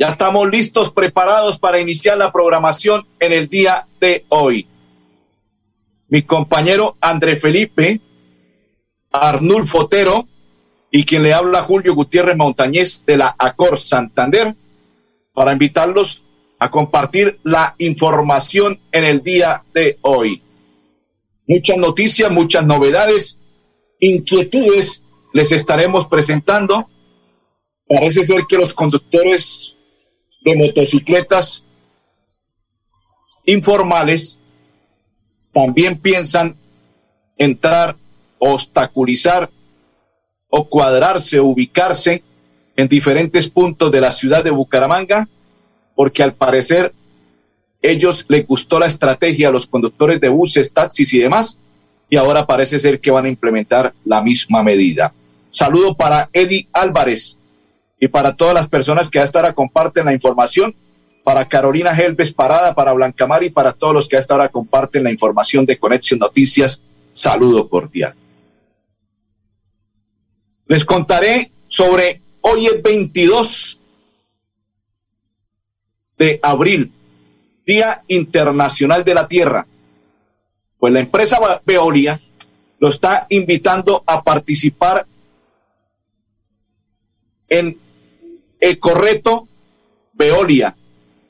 Ya estamos listos, preparados para iniciar la programación en el día de hoy. Mi compañero André Felipe, Arnulfo Otero y quien le habla Julio Gutiérrez Montañez de la Acor Santander para invitarlos a compartir la información en el día de hoy. Muchas noticias, muchas novedades, inquietudes les estaremos presentando. Parece ser que los conductores de motocicletas informales también piensan entrar, obstaculizar o cuadrarse, ubicarse en diferentes puntos de la ciudad de Bucaramanga, porque al parecer ellos les gustó la estrategia a los conductores de buses, taxis y demás, y ahora parece ser que van a implementar la misma medida. Saludo para Eddie Álvarez y para todas las personas que a esta hora comparten la información, para Carolina Helves Parada, para Blancamar y para todos los que a esta hora comparten la información de Conexión Noticias. Saludo cordial. Les contaré sobre hoy es 22 de abril, Día Internacional de la Tierra. Pues la empresa Veolia lo está invitando a participar en Ecorreto Veolia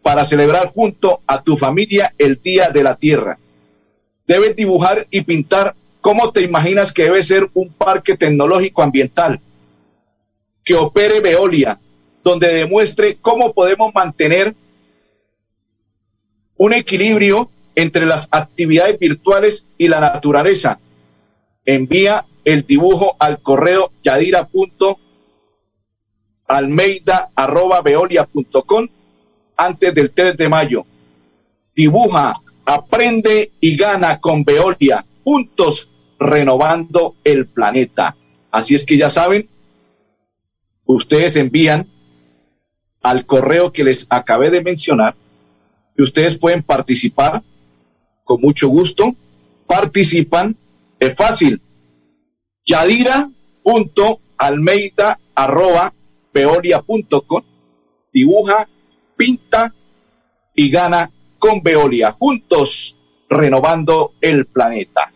para celebrar junto a tu familia el Día de la Tierra. Debes dibujar y pintar cómo te imaginas que debe ser un parque tecnológico ambiental que opere Veolia, donde demuestre cómo podemos mantener un equilibrio entre las actividades virtuales y la naturaleza. Envía el dibujo al correo yadira.almeida.veolia.com antes del 3 de mayo. Dibuja, aprende y gana con Veolia, juntos renovando el planeta. Así es que ya saben, ustedes envían al correo que les acabé de mencionar y ustedes pueden participar con mucho gusto. Participan, es fácil. Yadira.almeida arroba veolia.com dibuja, pinta y gana con Veolia, juntos renovando el planeta.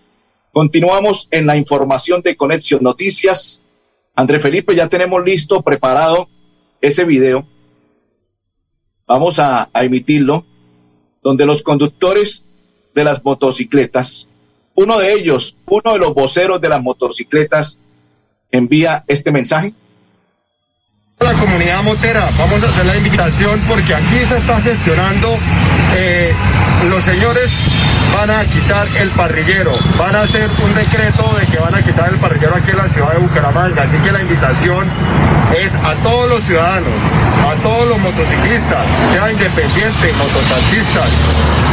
Continuamos en la información de Conexión Noticias. André Felipe, ya tenemos listo, preparado ese video. Vamos a, a emitirlo, donde los conductores de las motocicletas. Uno de ellos, uno de los voceros de las motocicletas, envía este mensaje. La comunidad motera, vamos a hacer la invitación porque aquí se está gestionando, eh, los señores van a quitar el parrillero, van a hacer un decreto de que van a quitar el parrillero aquí en la ciudad de Bucaramanga, así que la invitación es a todos los ciudadanos, a todos los motociclistas, sean independientes, mototaxistas,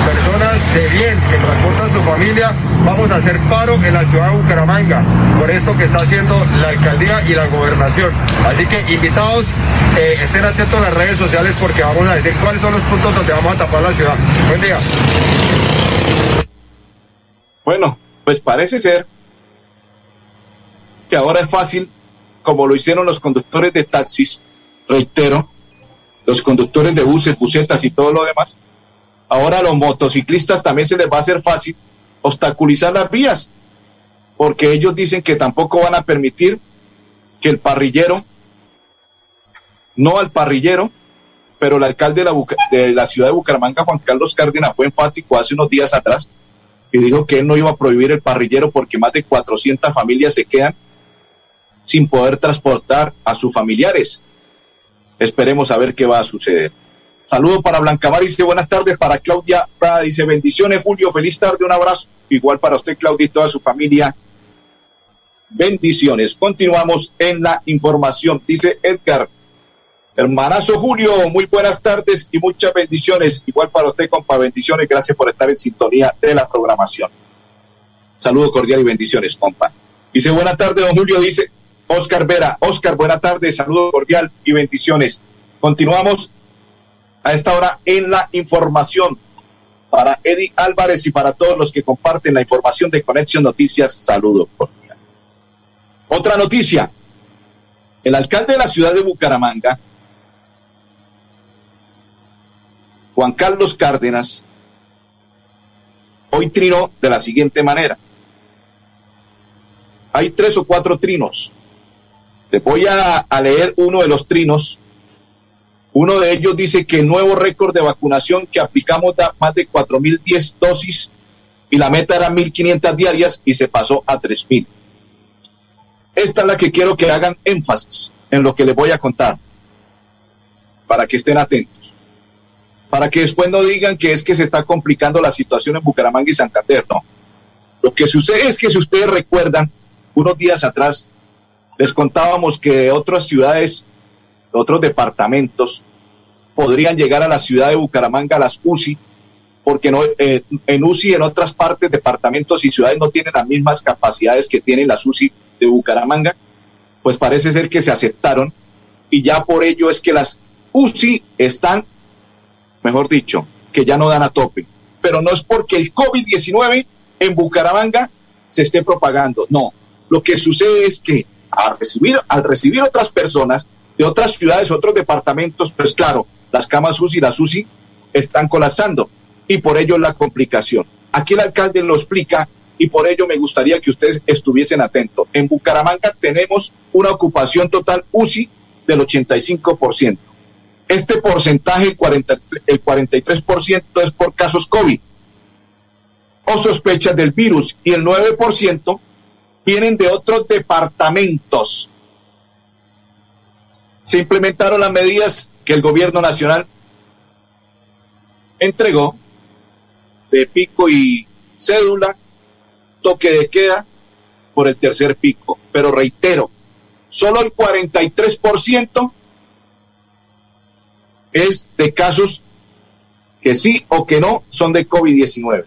personas de bien que transportan su familia, vamos a hacer paro en la ciudad de Bucaramanga, por eso que está haciendo la alcaldía y la gobernación. Así que invitados, eh, estén atentos a las redes sociales porque vamos a decir cuáles son los puntos donde vamos a tapar la ciudad. Buen día. Bueno, pues parece ser que ahora es fácil, como lo hicieron los conductores de taxis, reitero, los conductores de buses, busetas y todo lo demás, ahora a los motociclistas también se les va a hacer fácil obstaculizar las vías, porque ellos dicen que tampoco van a permitir que el parrillero, no al parrillero, pero el alcalde de la, ciudad de Bucaramanga, Juan Carlos Cárdenas, fue enfático hace unos días atrás y dijo que él no iba a prohibir el parrillero porque más de 400 familias se quedan sin poder transportar a sus familiares. Esperemos a ver qué va a suceder. Saludo para Blancamar, dice buenas tardes. Para Claudia Prada, dice bendiciones, Julio, feliz tarde, un abrazo. Igual para usted, Claudia, y toda su familia. Bendiciones. Continuamos en la información. Dice Edgar, Hermanazo Julio, muy buenas tardes y muchas bendiciones. Igual para usted, compa, bendiciones. Gracias por estar en sintonía de la programación. Saludo cordial y bendiciones, compa. Dice, buenas tardes, don Julio. Dice Oscar Vera. Oscar, buenas tardes, saludo cordial y bendiciones. Continuamos a esta hora en la información. Para Eddie Álvarez y para todos los que comparten la información de Conexión Noticias, saludo cordial. Otra noticia. El alcalde de la ciudad de Bucaramanga, Juan Carlos Cárdenas, hoy trinó de la siguiente manera. Hay tres o cuatro trinos. Les voy a, leer uno de los trinos. Uno de ellos dice que el nuevo récord de vacunación que aplicamos da más de 4.010 dosis y la meta era 1.500 diarias y se pasó a 3.000. Esta es la que quiero que hagan énfasis en lo que les voy a contar, para que estén atentos para que después no digan que es que se está complicando la situación en Bucaramanga y Santander, no. Lo que sucede es que si ustedes recuerdan, unos días atrás les contábamos que otras ciudades, otros departamentos, podrían llegar a la ciudad de Bucaramanga las UCI, porque no, eh, en UCI en otras partes, departamentos y ciudades no tienen las mismas capacidades que tienen las UCI de Bucaramanga, pues parece ser que se aceptaron y ya por ello es que las UCI están mejor dicho, que ya no dan a tope. Pero no es porque el COVID-19 en Bucaramanga se esté propagando, no. Lo que sucede es que al recibir, al recibir otras personas de otras ciudades, otros departamentos, pues claro, las camas UCI y las UCI están colapsando y por ello la complicación. Aquí el alcalde lo explica y por ello me gustaría que ustedes estuviesen atentos. En Bucaramanga tenemos una ocupación total UCI del 85%. Este porcentaje, el, 43%, es por casos COVID o sospechas del virus y el 9% vienen de otros departamentos. Se implementaron las medidas que el gobierno nacional entregó de pico y cédula, toque de queda por el tercer pico. Pero reitero, solo el 43% es de casos que sí o que no son de COVID-19.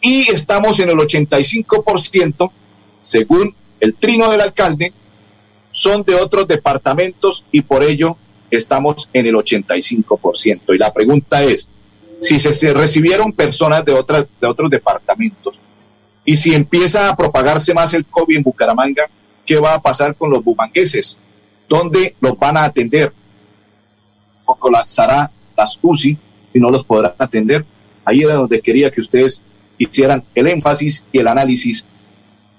Y estamos en el 85%, según el trino del alcalde, son de otros departamentos y por ello estamos en el 85%. Y la pregunta es, si se, recibieron personas de, otras, de otros departamentos y si empieza a propagarse más el COVID en Bucaramanga, ¿qué va a pasar con los bumangueses? ¿Dónde los van a atender? Colapsará las UCI y no los podrán atender. Ahí era donde quería que ustedes hicieran el énfasis y el análisis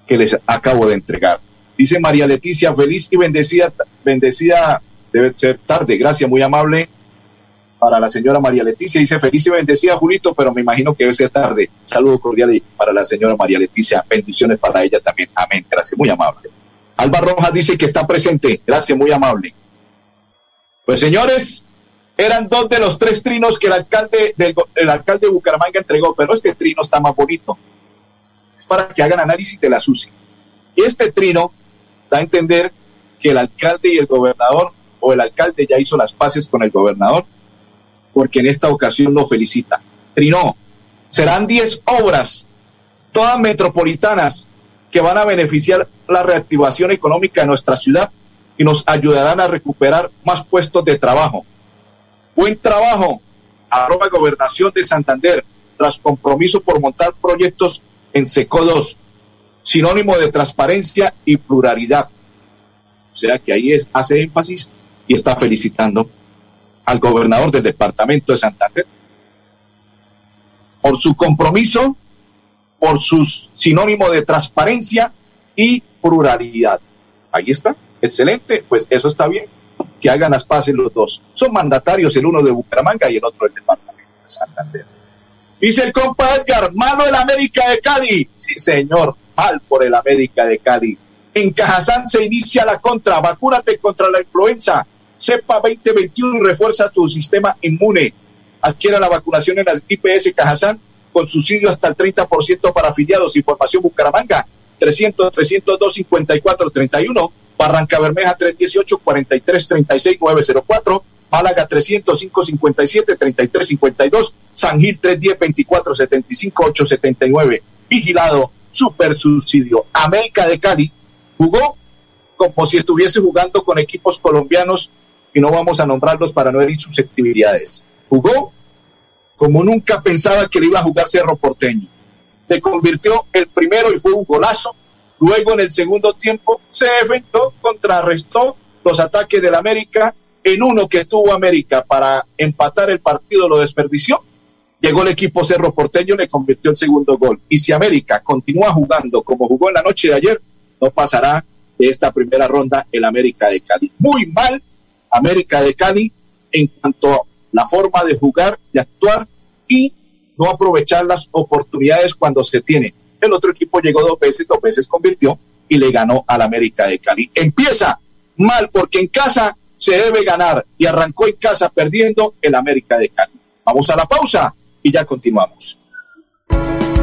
que les acabo de entregar. Dice María Leticia, feliz y bendecida, bendecida debe ser tarde. Gracias, muy amable para la señora María Leticia. Dice feliz y bendecida, Julito, pero me imagino que debe ser tarde. Saludo cordial para la señora María Leticia. Bendiciones para ella también. Amén. Gracias, muy amable. Alba Rojas dice que está presente. Gracias, muy amable. Pues señores, eran dos de los tres trinos que el alcalde, del, el alcalde de Bucaramanga entregó, pero este trino está más bonito. Es para que hagan análisis de la SUSI. Y este trino da a entender que el alcalde y el gobernador, o el alcalde ya hizo las paces con el gobernador, porque en esta ocasión lo felicita. Trino, serán 10 obras, todas metropolitanas, que van a beneficiar la reactivación económica de nuestra ciudad y nos ayudarán a recuperar más puestos de trabajo Buen trabajo, arroba Gobernación de Santander, tras compromiso por montar proyectos en SECO 2, sinónimo de transparencia y pluralidad. O sea que ahí es, hace énfasis y está felicitando al gobernador del departamento de Santander por su compromiso, por su sinónimo de transparencia y pluralidad. Ahí está, excelente, pues eso está bien que hagan las paces los dos. Son mandatarios, el uno de Bucaramanga y el otro del departamento de Santander. Dice el compa Edgar, malo el América de Cali. Sí, señor, mal por el América de Cali. En Cajazán se inicia la contra. Vacúnate contra la influenza. CEPA 2021 y refuerza tu sistema inmune. Adquiera la vacunación en las IPS Cajazán con subsidio hasta el 30% para afiliados. Información Bucaramanga 300 302 54 31 Barranca Bermeja 318-4336-904, Málaga 305-57-3352, San Gil 310-24-75-879, vigilado, super subsidio. América de Cali jugó como si estuviese jugando con equipos colombianos y no vamos a nombrarlos para no herir susceptibilidades. Jugó como nunca pensaba que le iba a jugar Cerro Porteño. Se convirtió el primero y fue un golazo. Luego en el segundo tiempo se defendió, contrarrestó los ataques del América en uno que tuvo América para empatar el partido, lo desperdició. Llegó el equipo Cerro Porteño, le convirtió el segundo gol. Y si América continúa jugando como jugó en la noche de ayer, no pasará de esta primera ronda el América de Cali. Muy mal América de Cali en cuanto a la forma de jugar, de actuar y no aprovechar las oportunidades cuando se tiene. El otro equipo llegó dos veces, dos veces convirtió y le ganó al América de Cali. Empieza mal porque en casa se debe ganar y arrancó en casa perdiendo el América de Cali. Vamos a la pausa y ya continuamos.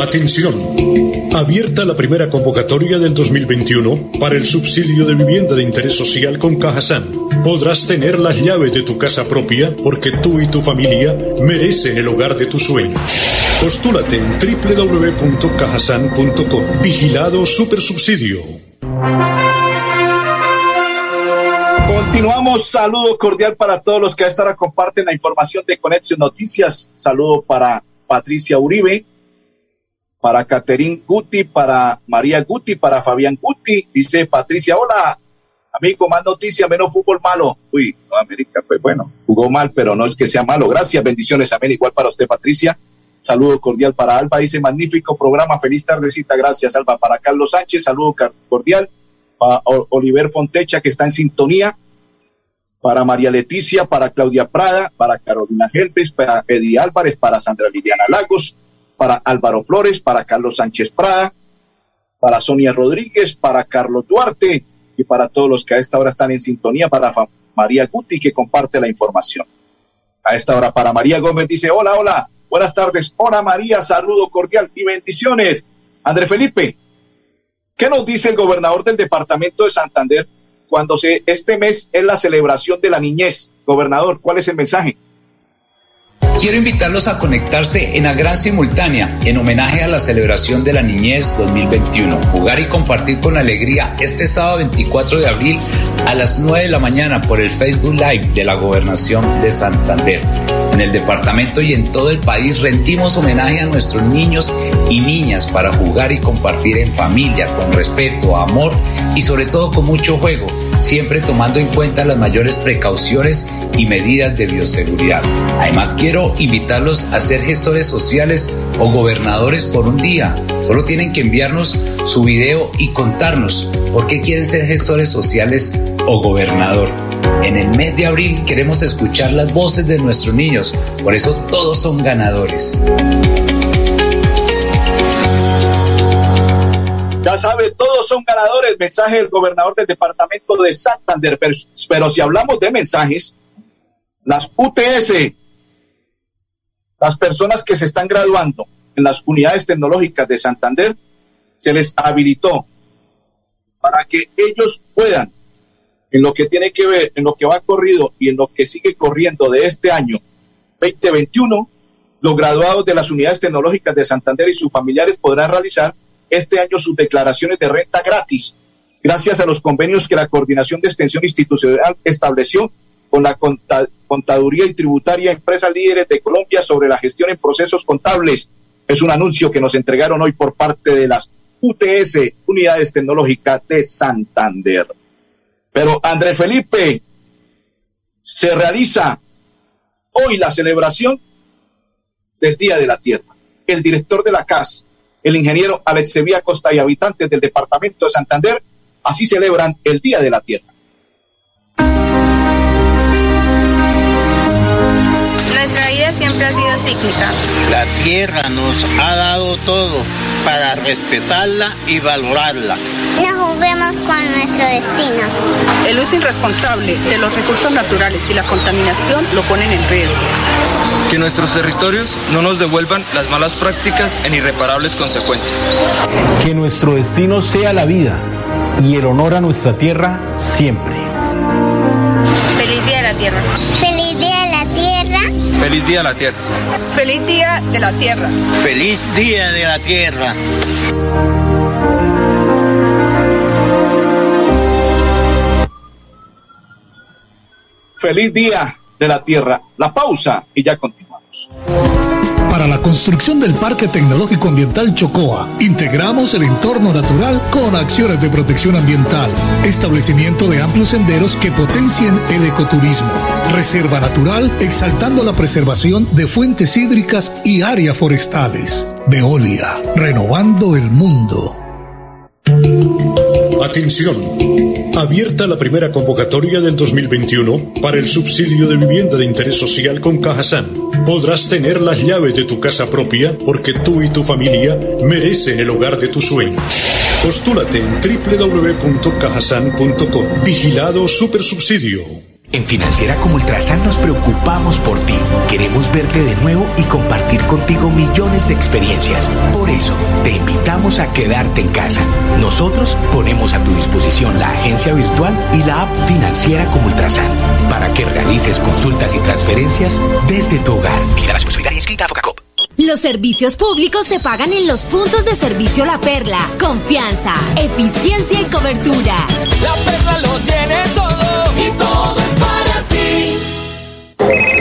Atención. Abierta la primera convocatoria del 2021 para el subsidio de vivienda de interés social con Cajasan. Podrás tener las llaves de tu casa propia porque tú y tu familia merecen el hogar de tus sueños. Postúlate en www.cajasan.com. Vigilado Supersubsidio. Continuamos, saludo cordial para todos los que a esta hora comparten la información de Conexión Noticias. Saludo para Patricia Uribe, para Caterín Guti, para María Guti, para Fabián Guti. Dice Patricia, hola, amigo, más noticias, menos fútbol malo. Uy, no, América, pues bueno, jugó mal, pero no es que sea malo. Gracias, bendiciones, amén. Igual para usted, Patricia. Saludo cordial para Alba, dice magnífico programa, feliz tardecita, gracias Alba. Para Carlos Sánchez, saludo cordial. Para Oliver Fontecha, que está en sintonía. Para María Leticia, para Claudia Prada, para Carolina Gelpes, para Eddie Álvarez, para Sandra Liliana Lagos, para Álvaro Flores, para Carlos Sánchez Prada, para Sonia Rodríguez, para Carlos Duarte y para todos los que a esta hora están en sintonía, para María Guti que comparte la información. A esta hora para María Gómez dice, hola, hola, buenas tardes, hola María, saludo cordial y bendiciones. André Felipe, ¿qué nos dice el gobernador del departamento de Santander cuando se, este mes es la celebración de la niñez? Gobernador, ¿cuál es el mensaje? Quiero invitarlos a conectarse en la gran simultánea en homenaje a la celebración de la niñez 2021. Jugar y compartir con alegría este sábado 24 de abril a las 9 de la mañana por el Facebook Live de la Gobernación de Santander. En el departamento y en todo el país rendimos homenaje a nuestros niños y niñas para jugar y compartir en familia, con respeto, amor y sobre todo con mucho juego, siempre tomando en cuenta las mayores precauciones y medidas de bioseguridad. Además quiero invitarlos a ser gestores sociales o gobernadores por un día. Solo tienen que enviarnos su video y contarnos por qué quieren ser gestores sociales o gobernador. En el mes de abril queremos escuchar las voces de nuestros niños, por eso todos son ganadores. Ya sabe, todos son ganadores. Mensaje del gobernador del departamento de Santander. Pero, pero, si hablamos de mensajes, las UTS, las personas que se están graduando en las unidades tecnológicas de Santander, se les habilitó para que ellos puedan en lo que tiene que ver, en lo que va corrido y en lo que sigue corriendo de este año 2021, los graduados de las unidades tecnológicas de Santander y sus familiares podrán realizar este año sus declaraciones de renta gratis, gracias a los convenios que la Coordinación de Extensión Institucional estableció con la Contaduría y Tributaria Empresas Líderes de Colombia sobre la gestión en procesos contables. Es un anuncio que nos entregaron hoy por parte de las UTS, Unidades Tecnológicas de Santander. Pero André Felipe, se realiza hoy la celebración del Día de la Tierra. El director de la CAS, el ingeniero Alex Sevilla Costa y habitantes del departamento de Santander, así celebran el Día de la Tierra. Nuestra vida siempre ha sido cíclica. La tierra nos ha dado todo para respetarla y valorarla. No juguemos con nuestro destino. El uso irresponsable de los recursos naturales y la contaminación lo ponen en riesgo. Que nuestros territorios no nos devuelvan las malas prácticas en irreparables consecuencias. Que nuestro destino sea la vida y el honor a nuestra tierra siempre. Feliz Día de la Tierra. Feliz Día de la Tierra. Feliz Día de la Tierra. Feliz Día de la Tierra. Feliz Día de la Tierra. Feliz Día de la Tierra. La pausa y ya continuamos. Para la construcción del Parque Tecnológico Ambiental Chocoa, integramos el entorno natural con acciones de protección ambiental, establecimiento de amplios senderos que potencien el ecoturismo, reserva natural exaltando la preservación de fuentes hídricas y áreas forestales. Veolia, renovando el mundo. Atención. Abierta la primera convocatoria del 2021 para el subsidio de vivienda de interés social con Cajasan. Podrás tener las llaves de tu casa propia porque tú y tu familia merecen el hogar de tus sueños. Postúlate en www.cajasan.com. Vigilado Supersubsidio. En Financiera como Ultrasan nos preocupamos por ti. Queremos verte de nuevo y compartir contigo millones de experiencias. Por eso, te invitamos a quedarte en casa. Nosotros ponemos a tu disposición la agencia virtual y la app Financiera como Ultrasan para que realices consultas y transferencias desde tu hogar. Mira la inscrita a Focacop. Los servicios públicos se pagan en los puntos de servicio La Perla. Confianza, eficiencia y cobertura. La Perla lo tiene todo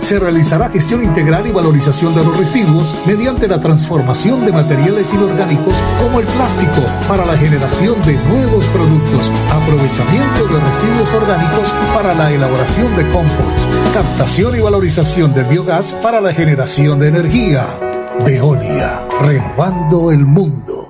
se realizará gestión integral y valorización de los residuos mediante la transformación de materiales inorgánicos como el plástico para la generación de nuevos productos, aprovechamiento de residuos orgánicos para la elaboración de compost, captación y valorización de biogás para la generación de energía. Veolia, renovando el mundo.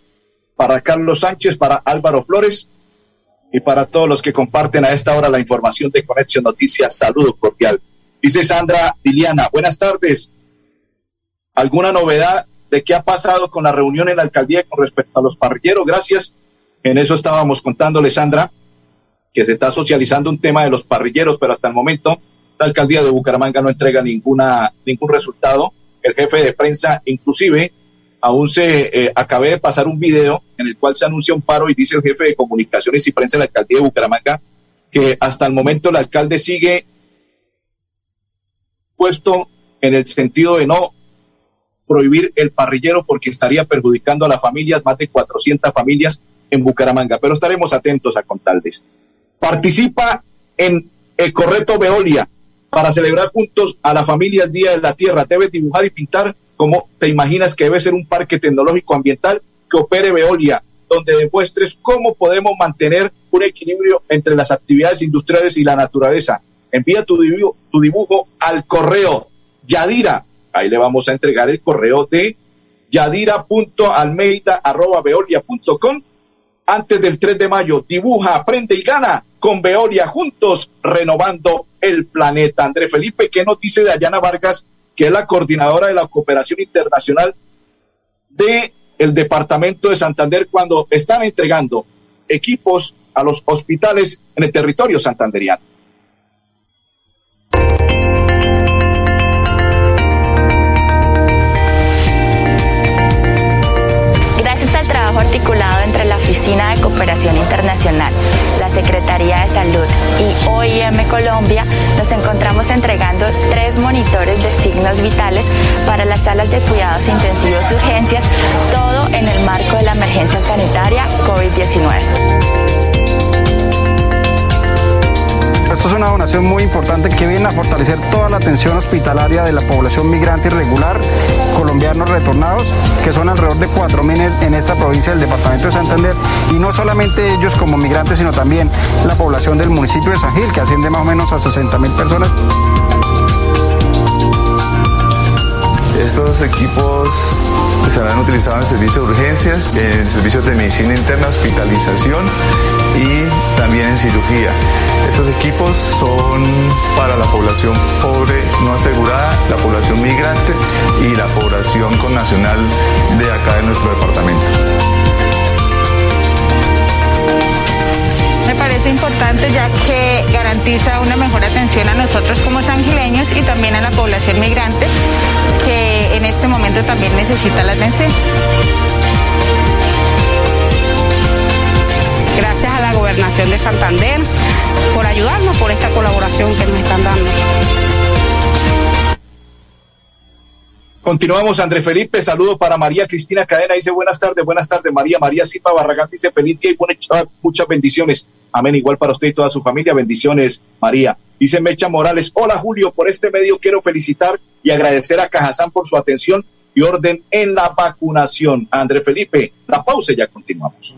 para Carlos Sánchez, para Álvaro Flores y para todos los que comparten a esta hora la información de Conexión Noticias. Saludo cordial. Dice Sandra Diliana, buenas tardes. ¿Alguna novedad de qué ha pasado con la reunión en la alcaldía con respecto a los parrilleros? Gracias. En eso estábamos contándole, Sandra, que se está socializando un tema de los parrilleros, pero hasta el momento la alcaldía de Bucaramanga no entrega ninguna, ningún resultado. El jefe de prensa, inclusive, aún se eh, acabé de pasar un video en el cual se anuncia un paro y dice el jefe de comunicaciones y prensa de la alcaldía de Bucaramanga que hasta el momento el alcalde sigue puesto en el sentido de no prohibir el parrillero porque estaría perjudicando a las familias, más de 400 familias en Bucaramanga. Pero estaremos atentos a contarles. Participa en el Correto Veolia para celebrar juntos a la familia el Día de la Tierra. Debes dibujar y pintar como te imaginas que debe ser un parque tecnológico ambiental que opere Veolia, donde demuestres cómo podemos mantener un equilibrio entre las actividades industriales y la naturaleza. Envía tu dibujo, tu dibujo al correo Yadira. Ahí le vamos a entregar el correo de yadira.almeida.veolia.com antes del 3 de mayo. Dibuja, aprende y gana con Veolia juntos, renovando el planeta. André Felipe, ¿qué nos dice Dayana Vargas que es la coordinadora de la cooperación internacional de el departamento de Santander cuando están entregando equipos a los hospitales en el territorio santanderiano. Gracias al trabajo articulado Oficina de Cooperación Internacional, la Secretaría de Salud y OIM Colombia, nos encontramos entregando tres monitores de signos vitales para las salas de cuidados intensivos y urgencias, todo en el marco de la emergencia sanitaria COVID-19. Esto es una donación muy importante que viene a fortalecer toda la atención hospitalaria de la población migrante irregular, colombianos retornados, que son alrededor de 4.000 en esta provincia del departamento de Santander, y no solamente ellos como migrantes, sino también la población del municipio de San Gil, que asciende más o menos a 60.000 personas. Estos equipos se han utilizado en el servicio de urgencias, en el servicio de medicina interna, hospitalización y también en cirugía. Estos equipos son para la población pobre no asegurada, la población migrante y la población con nacional de acá de nuestro departamento. Me parece importante ya que garantiza una mejor atención a nosotros como sangileños y también a la población migrante que en este momento también necesita la atención. De Santander por ayudarnos, por esta colaboración que nos están dando. Continuamos, André Felipe. Saludo para María Cristina Cadena. Dice buenas tardes, buenas tardes, María. María Silva Barragán dice feliz día y muchas bendiciones. Amén. Igual para usted y toda su familia. Bendiciones, María. Dice Mecha Morales. Hola, Julio. Por este medio quiero felicitar y agradecer a Cajazán por su atención y orden en la vacunación. André Felipe, la pausa y ya continuamos.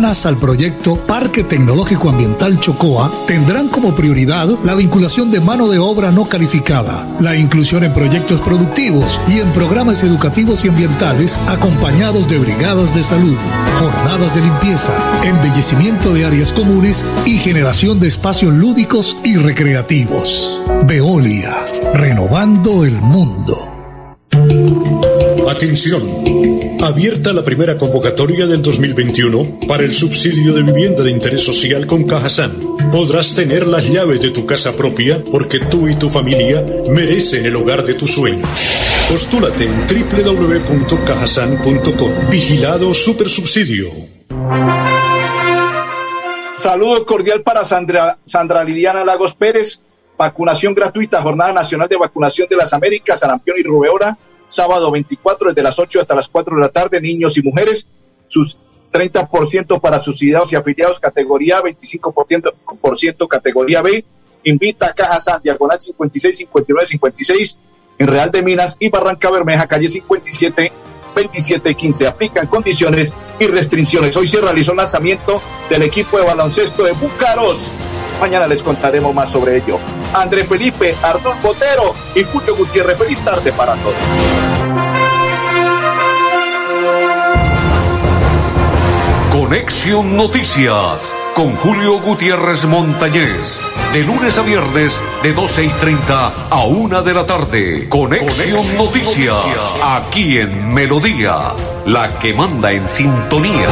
al proyecto Parque Tecnológico Ambiental Chocoa tendrán como prioridad la vinculación de mano de obra no calificada, la inclusión en proyectos productivos y en programas educativos y ambientales acompañados de brigadas de salud, jornadas de limpieza, embellecimiento de áreas comunes y generación de espacios lúdicos y recreativos. Veolia, renovando el mundo. Atención. Abierta la primera convocatoria del 2021 para el subsidio de vivienda de interés social con Cajasan. Podrás tener las llaves de tu casa propia porque tú y tu familia merecen el hogar de tus sueños. Postúlate en www.cajasan.com. Vigilado Supersubsidio. Saludo cordial para Sandra, Sandra Lagos Pérez. Vacunación gratuita, Jornada Nacional de Vacunación de las Américas, Sarampión y Rubeola sábado 24 desde las 8 hasta las 4 de la tarde, niños y mujeres, sus 30% para subsidiados y afiliados categoría A, 25% por ciento categoría B. Invita a Caja San, diagonal 56, 59, 56 en Real de Minas y Barranca Bermeja, calle 57, 27, 15. Aplican condiciones y restricciones. Hoy se realizó el lanzamiento del equipo de baloncesto de Búcaros. Mañana les contaremos más sobre ello. André Felipe, Arnulfo Otero y Julio Gutiérrez. Feliz tarde para todos. Conexión Noticias con Julio Gutiérrez Montañez. De lunes a viernes, de 12 y 30 a 1 de la tarde. Conexión, Conexión Noticias, Noticias, aquí en Melodía, la que manda en sintonía.